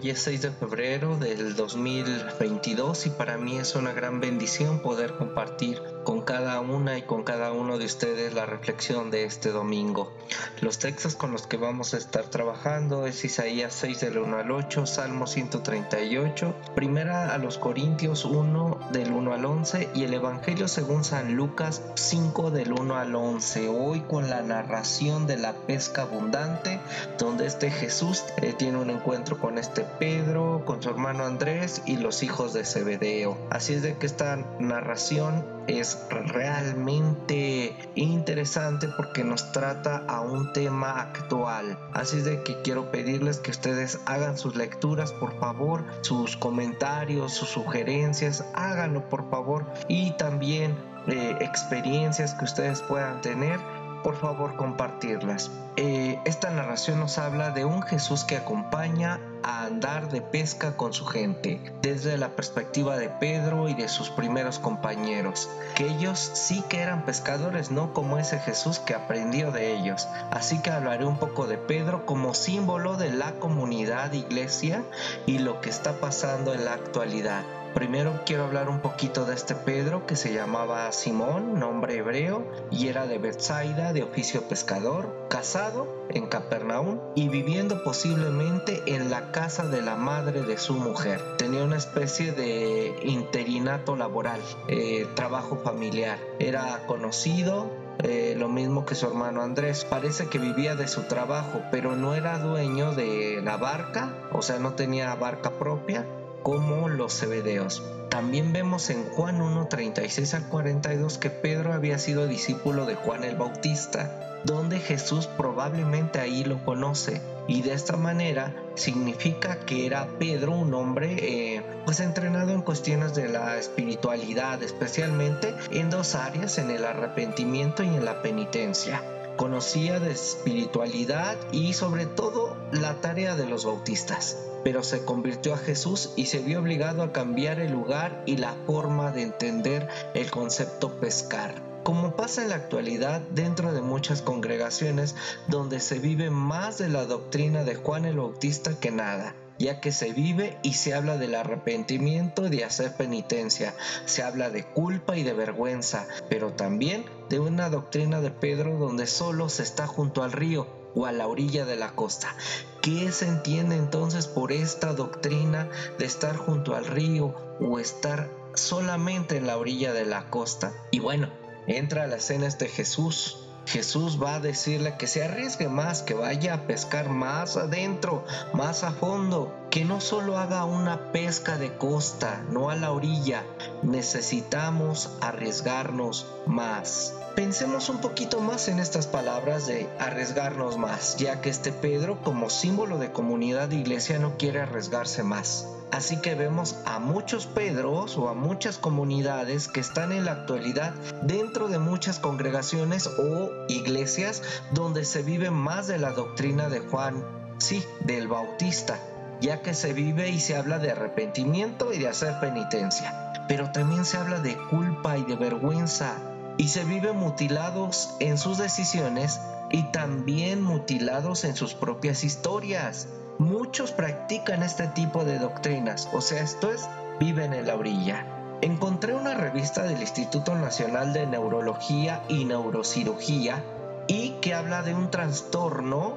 Hoy es 6 de febrero del 2022 y para mí es una gran bendición poder compartir con cada una y con cada uno de ustedes la reflexión de este domingo. Los textos con los que vamos a estar trabajando es Isaías 6 del 1 al 8, Salmo 138, primera a los Corintios 1 del 1 al 11 y el Evangelio según San Lucas 5 del 1 al 11. Hoy con la narración de la pesca abundante donde este Jesús eh, tiene un encuentro con este Pedro, con su hermano Andrés y los hijos de Zebedeo. Así es de que esta narración es realmente interesante porque nos trata a un tema actual. Así de que quiero pedirles que ustedes hagan sus lecturas, por favor, sus comentarios, sus sugerencias, háganlo por favor y también eh, experiencias que ustedes puedan tener por favor compartirlas. Eh, esta narración nos habla de un Jesús que acompaña a andar de pesca con su gente, desde la perspectiva de Pedro y de sus primeros compañeros, que ellos sí que eran pescadores, no como ese Jesús que aprendió de ellos. Así que hablaré un poco de Pedro como símbolo de la comunidad iglesia y lo que está pasando en la actualidad. Primero quiero hablar un poquito de este Pedro que se llamaba Simón, nombre hebreo, y era de Bethsaida, de oficio pescador, casado en Capernaum y viviendo posiblemente en la casa de la madre de su mujer. Tenía una especie de interinato laboral, eh, trabajo familiar. Era conocido, eh, lo mismo que su hermano Andrés. Parece que vivía de su trabajo, pero no era dueño de la barca, o sea, no tenía barca propia como los cebedeos. También vemos en Juan 1, 36 al 42 que Pedro había sido discípulo de Juan el Bautista, donde Jesús probablemente ahí lo conoce. Y de esta manera significa que era Pedro un hombre eh, pues entrenado en cuestiones de la espiritualidad, especialmente en dos áreas, en el arrepentimiento y en la penitencia conocía de espiritualidad y sobre todo la tarea de los bautistas, pero se convirtió a Jesús y se vio obligado a cambiar el lugar y la forma de entender el concepto pescar. Como pasa en la actualidad dentro de muchas congregaciones donde se vive más de la doctrina de Juan el Bautista que nada ya que se vive y se habla del arrepentimiento y de hacer penitencia, se habla de culpa y de vergüenza, pero también de una doctrina de Pedro donde solo se está junto al río o a la orilla de la costa. ¿Qué se entiende entonces por esta doctrina de estar junto al río o estar solamente en la orilla de la costa? Y bueno, entra a la escena este Jesús Jesús va a decirle que se arriesgue más, que vaya a pescar más adentro, más a fondo, que no solo haga una pesca de costa, no a la orilla. Necesitamos arriesgarnos más. Pensemos un poquito más en estas palabras de arriesgarnos más, ya que este Pedro como símbolo de comunidad de iglesia no quiere arriesgarse más. Así que vemos a muchos Pedros o a muchas comunidades que están en la actualidad dentro de muchas congregaciones o iglesias donde se vive más de la doctrina de Juan, sí, del Bautista, ya que se vive y se habla de arrepentimiento y de hacer penitencia. Pero también se habla de culpa y de vergüenza y se vive mutilados en sus decisiones y también mutilados en sus propias historias. Muchos practican este tipo de doctrinas, o sea, esto es, viven en la orilla. Encontré una revista del Instituto Nacional de Neurología y Neurocirugía y que habla de un trastorno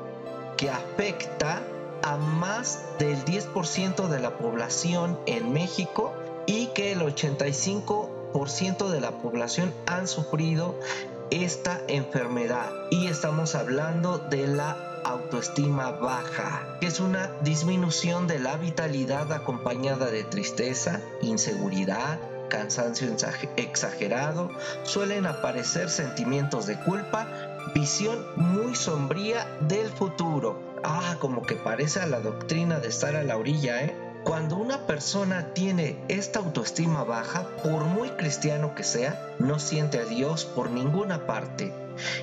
que afecta a más del 10% de la población en México y que el 85% de la población han sufrido esta enfermedad. Y estamos hablando de la autoestima baja, que es una disminución de la vitalidad acompañada de tristeza, inseguridad, cansancio exagerado, suelen aparecer sentimientos de culpa, visión muy sombría del futuro. Ah, como que parece a la doctrina de estar a la orilla, ¿eh? Cuando una persona tiene esta autoestima baja, por muy cristiano que sea, no siente a Dios por ninguna parte.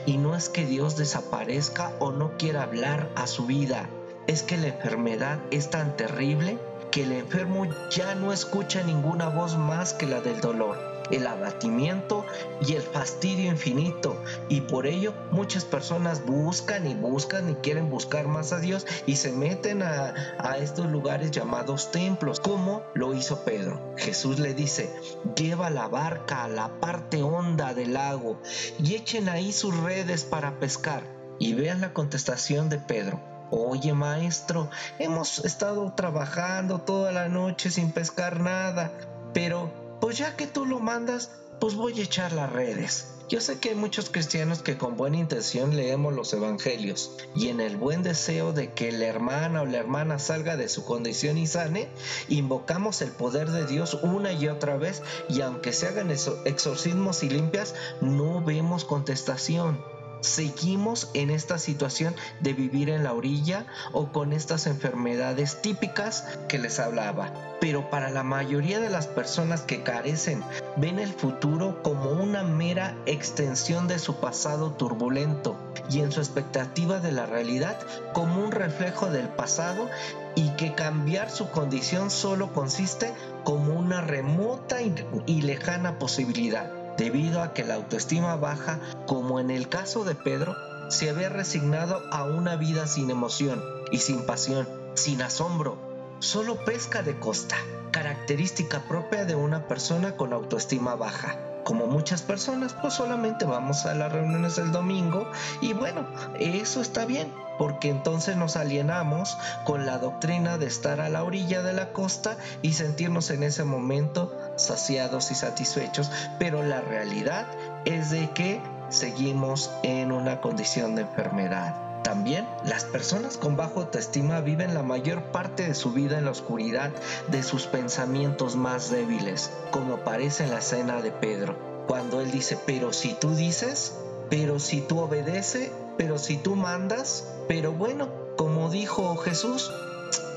Y no es que Dios desaparezca o no quiera hablar a su vida, es que la enfermedad es tan terrible que el enfermo ya no escucha ninguna voz más que la del dolor el abatimiento y el fastidio infinito. Y por ello muchas personas buscan y buscan y quieren buscar más a Dios y se meten a, estos lugares llamados templos, como lo hizo Pedro. Jesús le dice, lleva la barca a la parte honda del lago y echen ahí sus redes para pescar. Y vean la contestación de Pedro. Oye maestro, hemos estado trabajando toda la noche sin pescar nada, pero pues ya que tú lo mandas, pues voy a echar las redes. Yo sé que hay muchos cristianos que con buena intención leemos los evangelios y en el buen deseo de que la hermana o la hermana salga de su condición y sane, invocamos el poder de Dios una y otra vez y aunque se hagan exorcismos y limpias, no vemos contestación. Seguimos en esta situación de vivir en la orilla o con estas enfermedades típicas que les hablaba. Pero para la mayoría de las personas que carecen, ven el futuro como una mera extensión de su pasado turbulento y en su expectativa de la realidad como un reflejo del pasado y que cambiar su condición solo consiste como una remota y lejana posibilidad debido a que la autoestima baja, como en el caso de Pedro, se había resignado a una vida sin emoción y sin pasión, sin asombro, solo pesca de costa, característica propia de una persona con autoestima baja. Como muchas personas, pues solamente vamos a las reuniones del domingo y bueno, eso está bien, porque entonces nos alienamos con la doctrina de estar a la orilla de la costa y sentirnos en ese momento saciados y satisfechos, pero la realidad es de que seguimos en una condición de enfermedad. También las personas con bajo autoestima viven la mayor parte de su vida en la oscuridad de sus pensamientos más débiles, como aparece en la escena de Pedro, cuando él dice, pero si tú dices, pero si tú obedeces, pero si tú mandas, pero bueno, como dijo Jesús,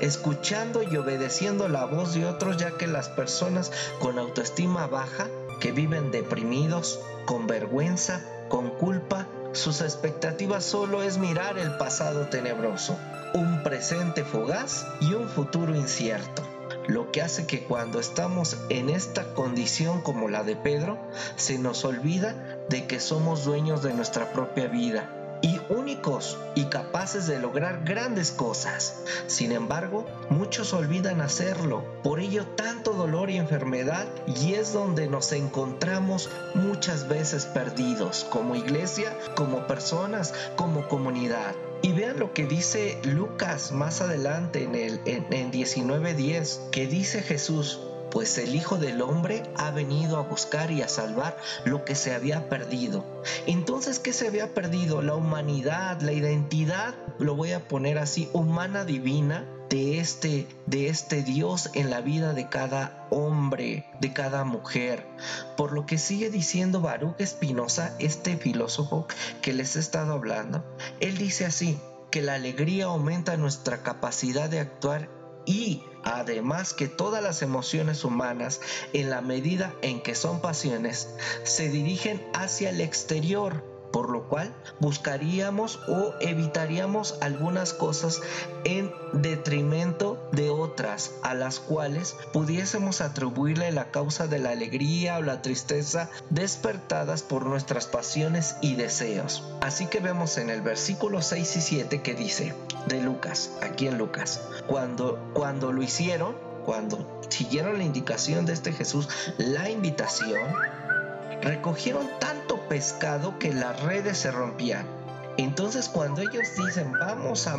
escuchando y obedeciendo la voz de otros, ya que las personas con autoestima baja, que viven deprimidos, con vergüenza, con culpa, sus expectativas solo es mirar el pasado tenebroso, un presente fugaz y un futuro incierto lo que hace que cuando estamos en esta condición como la de Pedro, se nos olvida de que somos dueños de nuestra propia vida y únicos y capaces de lograr grandes cosas. Sin embargo, muchos olvidan hacerlo. Por ello tanto dolor y enfermedad y es donde nos encontramos muchas veces perdidos como iglesia, como personas, como comunidad. Y vean lo que dice Lucas más adelante en el en, en 19:10, que dice Jesús, pues el Hijo del Hombre ha venido a buscar y a salvar lo que se había perdido. Entonces, ¿qué se había perdido? La humanidad, la identidad, lo voy a poner así, humana divina de este, de este Dios en la vida de cada hombre, de cada mujer. Por lo que sigue diciendo Baruch Espinosa, este filósofo que les he estado hablando, él dice así, que la alegría aumenta nuestra capacidad de actuar y además que todas las emociones humanas, en la medida en que son pasiones, se dirigen hacia el exterior por lo cual buscaríamos o evitaríamos algunas cosas en detrimento de otras a las cuales pudiésemos atribuirle la causa de la alegría o la tristeza despertadas por nuestras pasiones y deseos. Así que vemos en el versículo 6 y 7 que dice de Lucas, aquí en Lucas, cuando, cuando lo hicieron, cuando siguieron la indicación de este Jesús, la invitación, recogieron tanto pescado que las redes se rompían. Entonces cuando ellos dicen vamos a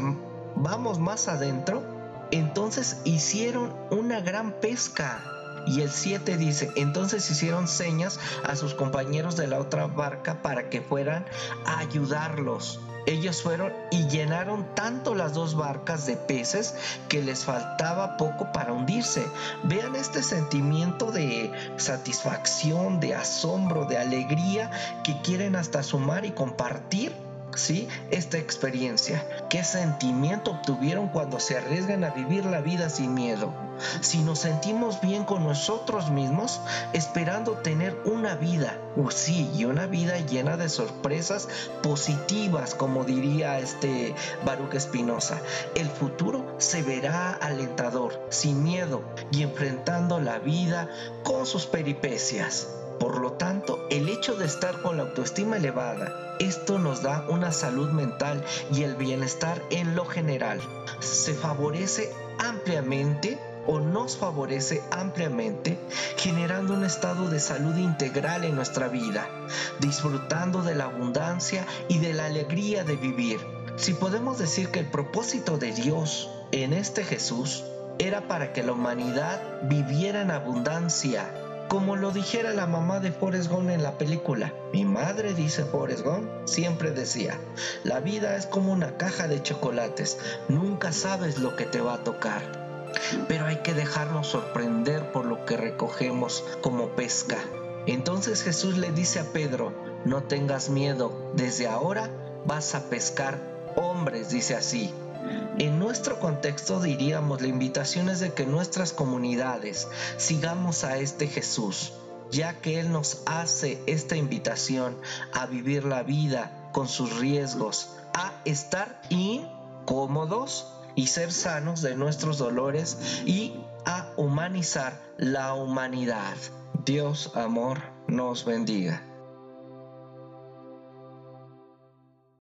vamos más adentro, entonces hicieron una gran pesca. Y el 7 dice, entonces hicieron señas a sus compañeros de la otra barca para que fueran a ayudarlos. Ellos fueron y llenaron tanto las dos barcas de peces que les faltaba poco para hundirse. Vean este sentimiento de satisfacción, de asombro, de alegría que quieren hasta sumar y compartir ¿sí? esta experiencia? ¿Qué sentimiento obtuvieron cuando se arriesgan a vivir la vida sin miedo? Si nos sentimos bien con nosotros mismos, esperando tener una vida, uh, sí, y una vida llena de sorpresas positivas, como diría este Baruch Espinosa, el futuro se verá alentador, sin miedo y enfrentando la vida con sus peripecias. Por lo tanto, el hecho de estar con la autoestima elevada, esto nos da una salud mental y el bienestar en lo general. Se favorece ampliamente o nos favorece ampliamente, generando un estado de salud integral en nuestra vida, disfrutando de la abundancia y de la alegría de vivir. Si podemos decir que el propósito de Dios en este Jesús era para que la humanidad viviera en abundancia, como lo dijera la mamá de Forrest Gump en la película. Mi madre, dice Forrest Gump, siempre decía, la vida es como una caja de chocolates, nunca sabes lo que te va a tocar. Pero hay que dejarnos sorprender por lo que recogemos como pesca. Entonces Jesús le dice a Pedro, no tengas miedo, desde ahora vas a pescar hombres, dice así. En nuestro contexto diríamos la invitación es de que nuestras comunidades sigamos a este Jesús, ya que Él nos hace esta invitación a vivir la vida con sus riesgos, a estar incómodos y ser sanos de nuestros dolores y a humanizar la humanidad. Dios, amor, nos bendiga.